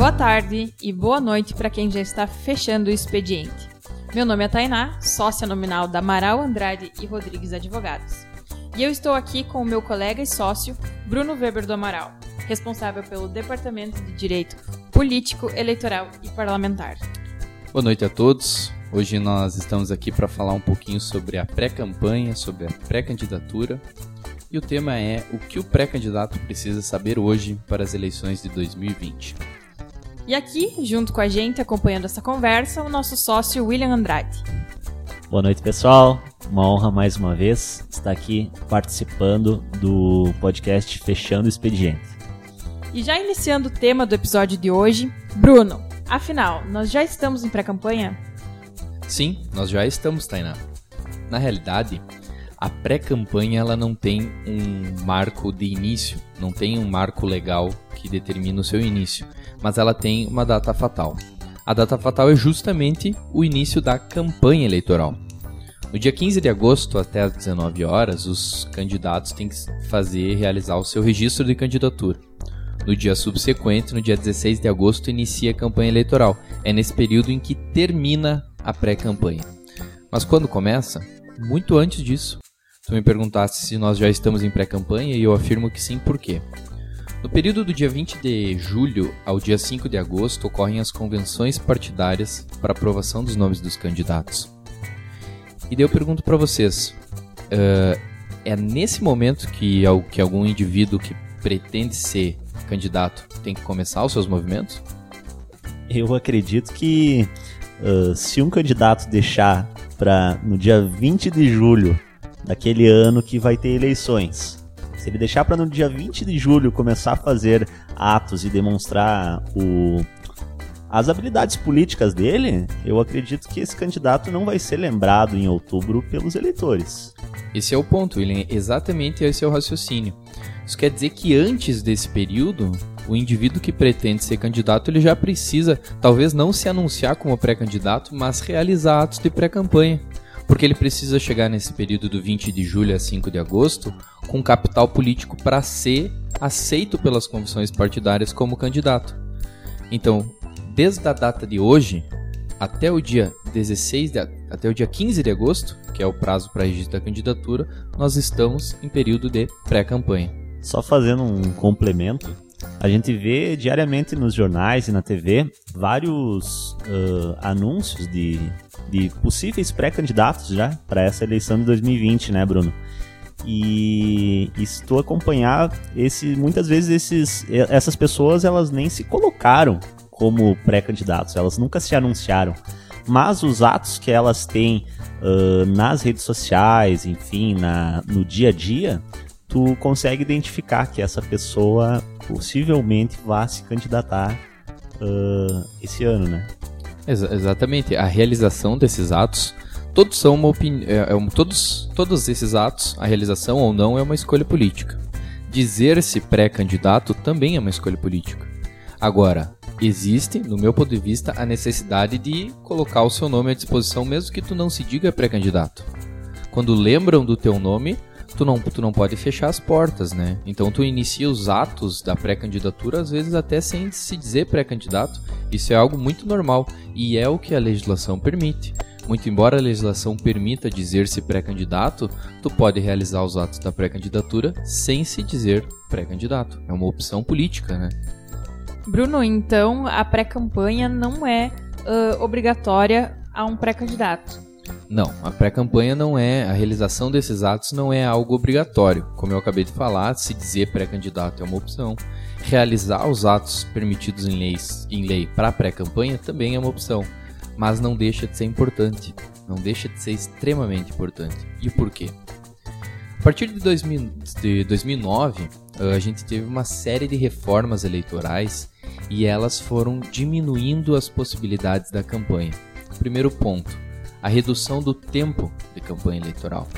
Boa tarde e boa noite para quem já está fechando o expediente. Meu nome é Tainá, sócia nominal da Amaral Andrade e Rodrigues Advogados. E eu estou aqui com o meu colega e sócio, Bruno Weber do Amaral, responsável pelo Departamento de Direito Político, Eleitoral e Parlamentar. Boa noite a todos. Hoje nós estamos aqui para falar um pouquinho sobre a pré-campanha, sobre a pré-candidatura. E o tema é o que o pré-candidato precisa saber hoje para as eleições de 2020. E aqui, junto com a gente, acompanhando essa conversa, o nosso sócio William Andrade. Boa noite, pessoal. Uma honra mais uma vez estar aqui participando do podcast Fechando o Expediente. E já iniciando o tema do episódio de hoje, Bruno, afinal, nós já estamos em pré-campanha? Sim, nós já estamos, Tainá. Na realidade, a pré-campanha ela não tem um marco de início, não tem um marco legal que determina o seu início mas ela tem uma data fatal. A data fatal é justamente o início da campanha eleitoral. No dia 15 de agosto, até às 19 horas, os candidatos têm que fazer realizar o seu registro de candidatura. No dia subsequente, no dia 16 de agosto, inicia a campanha eleitoral. É nesse período em que termina a pré-campanha. Mas quando começa? Muito antes disso. Tu me perguntaste se nós já estamos em pré-campanha e eu afirmo que sim, por quê? No período do dia 20 de julho ao dia 5 de agosto ocorrem as convenções partidárias para aprovação dos nomes dos candidatos. E daí eu pergunto para vocês: uh, é nesse momento que, que algum indivíduo que pretende ser candidato tem que começar os seus movimentos? Eu acredito que uh, se um candidato deixar para no dia 20 de julho daquele ano que vai ter eleições se ele deixar para no dia 20 de julho começar a fazer atos e demonstrar o, as habilidades políticas dele, eu acredito que esse candidato não vai ser lembrado em outubro pelos eleitores. Esse é o ponto, William. Exatamente esse é o raciocínio. Isso quer dizer que antes desse período, o indivíduo que pretende ser candidato ele já precisa, talvez não se anunciar como pré-candidato, mas realizar atos de pré-campanha porque ele precisa chegar nesse período do 20 de julho a 5 de agosto com capital político para ser aceito pelas comissões partidárias como candidato. Então, desde a data de hoje até o dia 16 de, até o dia 15 de agosto, que é o prazo para registro da candidatura, nós estamos em período de pré-campanha. Só fazendo um complemento, a gente vê diariamente nos jornais e na TV vários uh, anúncios de, de possíveis pré-candidatos já para essa eleição de 2020, né, Bruno? E, estou a acompanhar esse, muitas vezes esses, essas pessoas elas nem se colocaram como pré-candidatos, elas nunca se anunciaram. Mas os atos que elas têm uh, nas redes sociais, enfim, na, no dia a dia, tu consegue identificar que essa pessoa possivelmente vá se candidatar uh, esse ano, né? Ex exatamente. A realização desses atos, todos são uma opinião. É, é, todos, todos esses atos, a realização ou não, é uma escolha política. Dizer-se pré-candidato também é uma escolha política. Agora, existe, no meu ponto de vista, a necessidade de colocar o seu nome à disposição, mesmo que tu não se diga pré-candidato. Quando lembram do teu nome, tu não, tu não pode fechar as portas, né? Então tu inicia os atos da pré-candidatura, às vezes até sem se dizer pré-candidato. Isso é algo muito normal e é o que a legislação permite. Muito embora a legislação permita dizer-se pré-candidato, tu pode realizar os atos da pré-candidatura sem se dizer pré-candidato. É uma opção política, né? Bruno, então a pré-campanha não é uh, obrigatória a um pré-candidato. Não, a pré-campanha não é, a realização desses atos não é algo obrigatório. Como eu acabei de falar, se dizer pré-candidato é uma opção. Realizar os atos permitidos em, leis, em lei para pré-campanha também é uma opção, mas não deixa de ser importante, não deixa de ser extremamente importante. E por quê? A partir de, 2000, de 2009, a gente teve uma série de reformas eleitorais e elas foram diminuindo as possibilidades da campanha. Primeiro ponto, a redução do tempo de campanha eleitoral.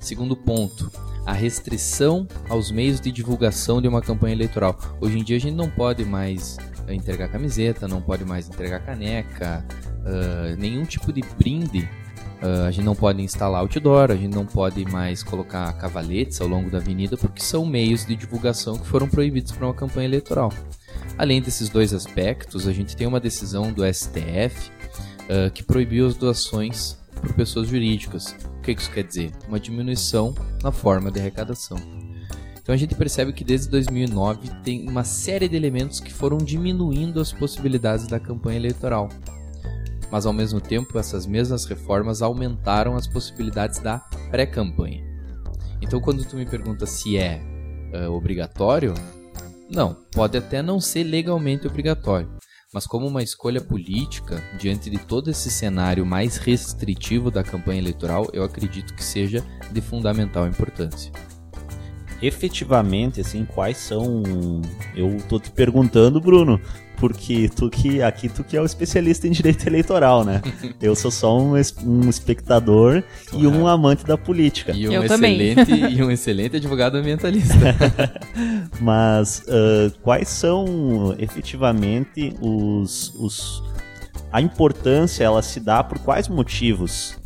Segundo ponto, a restrição aos meios de divulgação de uma campanha eleitoral. Hoje em dia a gente não pode mais entregar camiseta, não pode mais entregar caneca, uh, nenhum tipo de brinde. Uh, a gente não pode instalar outdoor, a gente não pode mais colocar cavaletes ao longo da avenida, porque são meios de divulgação que foram proibidos para uma campanha eleitoral. Além desses dois aspectos, a gente tem uma decisão do STF uh, que proibiu as doações por pessoas jurídicas. O que isso quer dizer? Uma diminuição na forma de arrecadação. Então a gente percebe que desde 2009 tem uma série de elementos que foram diminuindo as possibilidades da campanha eleitoral. Mas ao mesmo tempo, essas mesmas reformas aumentaram as possibilidades da pré-campanha. Então quando tu me pergunta se é uh, obrigatório, não, pode até não ser legalmente obrigatório, mas como uma escolha política, diante de todo esse cenário mais restritivo da campanha eleitoral, eu acredito que seja de fundamental importância efetivamente, assim, quais são. Eu tô te perguntando, Bruno, porque tu que aqui tu que é o especialista em direito eleitoral, né? Eu sou só um, um espectador e um amante da política. E um Eu excelente e um excelente advogado ambientalista. Mas uh, quais são efetivamente os, os a importância ela se dá por quais motivos?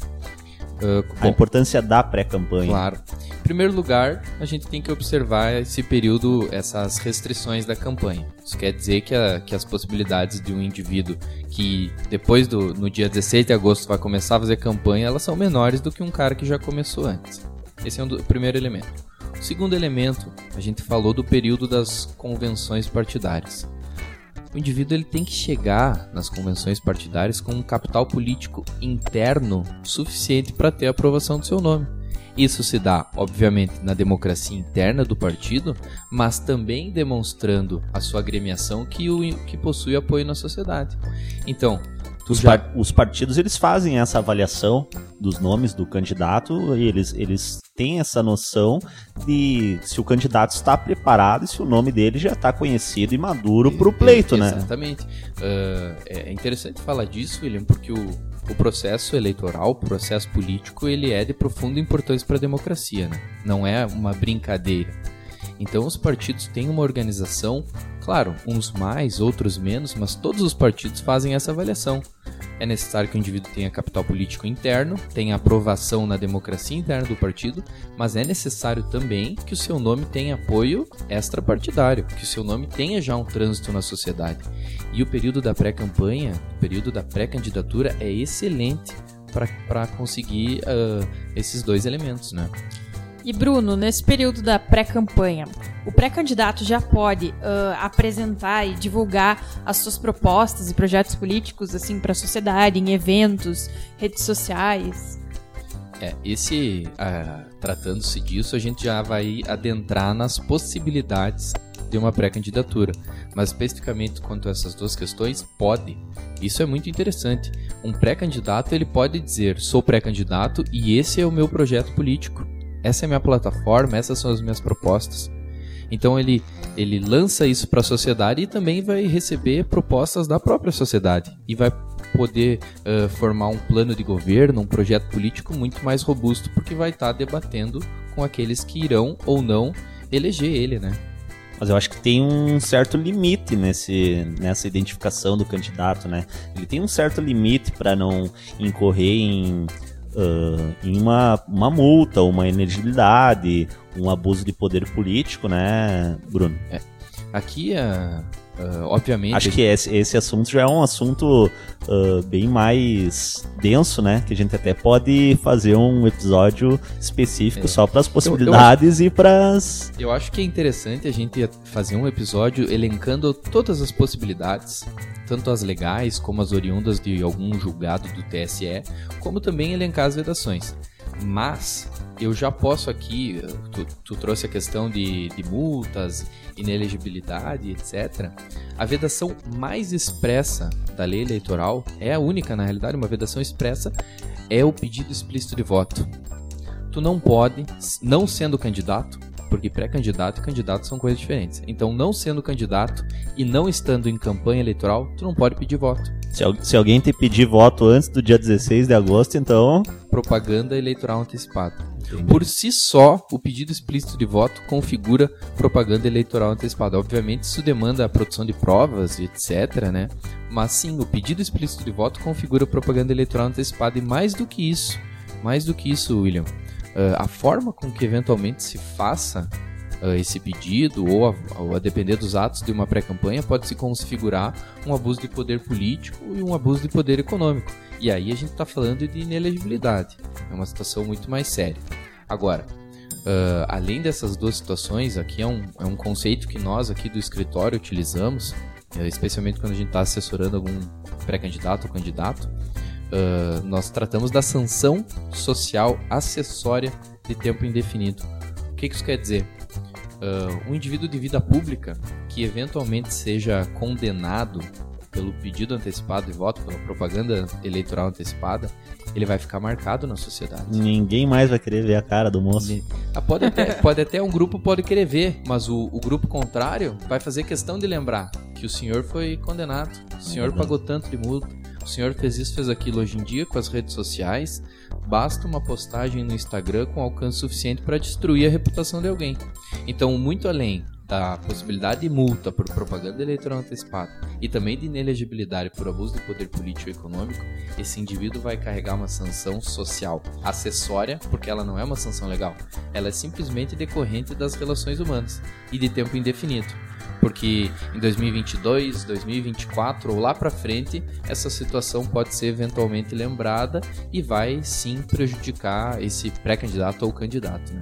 Uh, a importância da pré-campanha. Claro primeiro lugar, a gente tem que observar esse período, essas restrições da campanha. Isso quer dizer que, a, que as possibilidades de um indivíduo que depois do no dia 16 de agosto vai começar a fazer campanha, elas são menores do que um cara que já começou antes. Esse é um do, o primeiro elemento. O segundo elemento, a gente falou do período das convenções partidárias. O indivíduo ele tem que chegar nas convenções partidárias com um capital político interno suficiente para ter a aprovação do seu nome. Isso se dá, obviamente, na democracia interna do partido, mas também demonstrando a sua agremiação que, o, que possui apoio na sociedade. Então, os, já... par os, partidos eles fazem essa avaliação dos nomes do candidato e eles, eles têm essa noção de se o candidato está preparado e se o nome dele já está conhecido e maduro para o pleito, né? Exatamente. Uh, é interessante falar disso, William, porque o, o processo eleitoral, o processo político, ele é de profunda importância para a democracia, né? Não é uma brincadeira. Então os partidos têm uma organização, claro, uns mais, outros menos, mas todos os partidos fazem essa avaliação. É necessário que o indivíduo tenha capital político interno, tenha aprovação na democracia interna do partido, mas é necessário também que o seu nome tenha apoio extrapartidário, que o seu nome tenha já um trânsito na sociedade. E o período da pré-campanha, o período da pré-candidatura é excelente para conseguir uh, esses dois elementos, né? E Bruno, nesse período da pré-campanha, o pré-candidato já pode uh, apresentar e divulgar as suas propostas e projetos políticos assim para a sociedade, em eventos, redes sociais? É, esse, uh, tratando-se disso, a gente já vai adentrar nas possibilidades de uma pré-candidatura. Mas especificamente quanto a essas duas questões, pode. Isso é muito interessante. Um pré-candidato ele pode dizer: sou pré-candidato e esse é o meu projeto político essa é a minha plataforma, essas são as minhas propostas. Então ele, ele lança isso para a sociedade e também vai receber propostas da própria sociedade e vai poder uh, formar um plano de governo, um projeto político muito mais robusto, porque vai estar tá debatendo com aqueles que irão ou não eleger ele, né? Mas eu acho que tem um certo limite nesse, nessa identificação do candidato, né? Ele tem um certo limite para não incorrer em uh, em uma, uma multa, uma inelegibilidade, um abuso de poder político, né, Bruno? É. Aqui, uh, uh, obviamente. Acho que esse, esse assunto já é um assunto uh, bem mais denso, né? Que a gente até pode fazer um episódio específico é. só para as possibilidades eu, eu, e para as. Eu acho que é interessante a gente fazer um episódio elencando todas as possibilidades tanto as legais como as oriundas de algum julgado do TSE, como também elencar as vedações. Mas eu já posso aqui, tu, tu trouxe a questão de, de, multas, inelegibilidade, etc. A vedação mais expressa da lei eleitoral é a única, na realidade, uma vedação expressa é o pedido explícito de voto. Tu não pode, não sendo candidato, porque pré-candidato e candidato são coisas diferentes. Então, não sendo candidato e não estando em campanha eleitoral, tu não pode pedir voto. Se, se alguém te pedir voto antes do dia 16 de agosto, então. Propaganda eleitoral antecipada. Por si só, o pedido explícito de voto configura propaganda eleitoral antecipada. Obviamente, isso demanda a produção de provas, etc, né? Mas sim, o pedido explícito de voto configura propaganda eleitoral antecipada. E mais do que isso, mais do que isso, William, uh, a forma com que eventualmente se faça uh, esse pedido, ou a, ou a, depender dos atos de uma pré-campanha, pode se configurar um abuso de poder político e um abuso de poder econômico. E aí a gente está falando de inelegibilidade. É uma situação muito mais séria. Agora, uh, além dessas duas situações, aqui é um, é um conceito que nós aqui do escritório utilizamos, especialmente quando a gente está assessorando algum pré-candidato ou candidato, uh, nós tratamos da sanção social acessória de tempo indefinido. O que, que isso quer dizer? Uh, um indivíduo de vida pública que eventualmente seja condenado pelo pedido antecipado de voto, pela propaganda eleitoral antecipada, ele vai ficar marcado na sociedade. Ninguém mais vai querer ver a cara do moço. Ah, pode, até, pode até um grupo pode querer ver, mas o, o, grupo contrário vai fazer questão de lembrar que o senhor foi condenado, o senhor é pagou tanto de multa, o senhor fez isso, fez aquilo. Hoje em dia, com as redes sociais, basta uma postagem no Instagram com alcance suficiente para destruir a reputação de alguém. Então, muito além da possibilidade de multa por propaganda eleitoral antecipada e também de inelegibilidade por abuso de poder político e econômico, esse indivíduo vai carregar uma sanção social acessória, porque ela não é uma sanção legal, ela é simplesmente decorrente das relações humanas e de tempo indefinido porque em 2022, 2024 ou lá para frente, essa situação pode ser eventualmente lembrada e vai sim prejudicar esse pré-candidato ou candidato, né?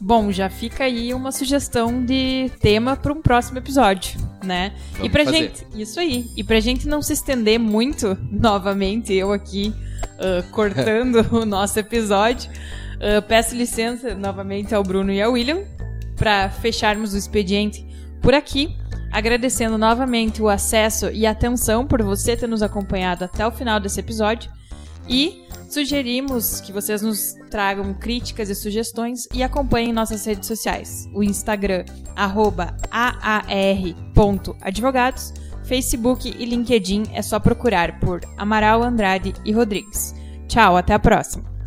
Bom, já fica aí uma sugestão de tema para um próximo episódio, né? Vamos e pra fazer. gente, isso aí. E pra gente não se estender muito, novamente, eu aqui uh, cortando o nosso episódio, uh, peço licença novamente ao Bruno e ao William para fecharmos o expediente por aqui, agradecendo novamente o acesso e atenção por você ter nos acompanhado até o final desse episódio e sugerimos que vocês nos tragam críticas e sugestões e acompanhem nossas redes sociais. O Instagram, aar.advogados, Facebook e LinkedIn é só procurar por Amaral Andrade e Rodrigues. Tchau, até a próxima!